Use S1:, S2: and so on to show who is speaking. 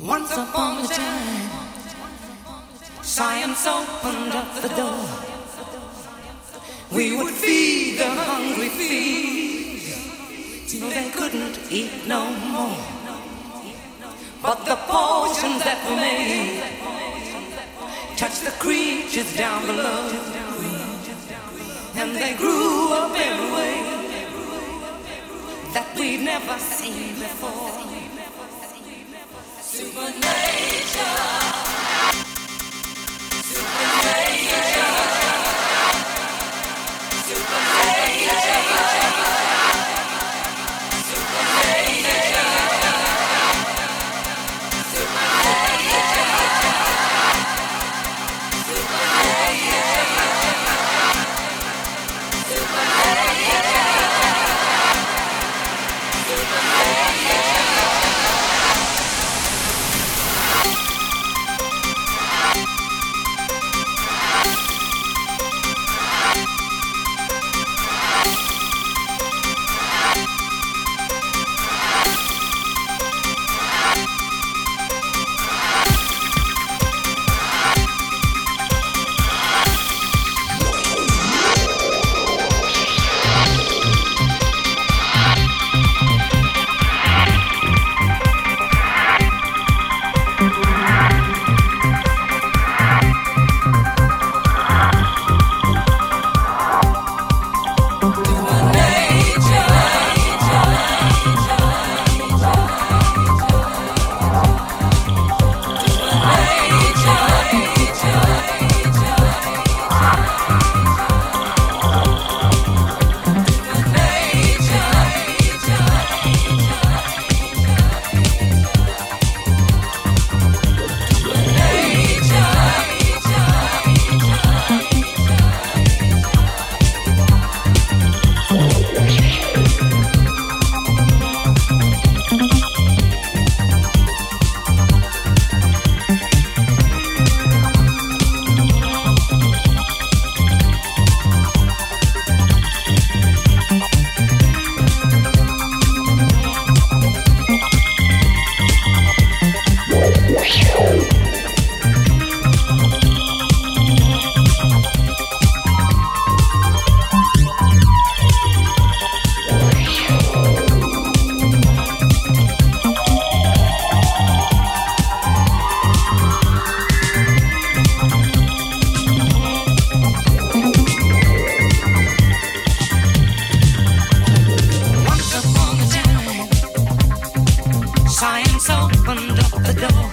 S1: Once upon a time, science opened up the door. We would feed the hungry feed till they couldn't eat no more. But the potions that we made touched the creatures down below, and they grew up in a way that we'd never seen before. Supernature. Science opened up the door.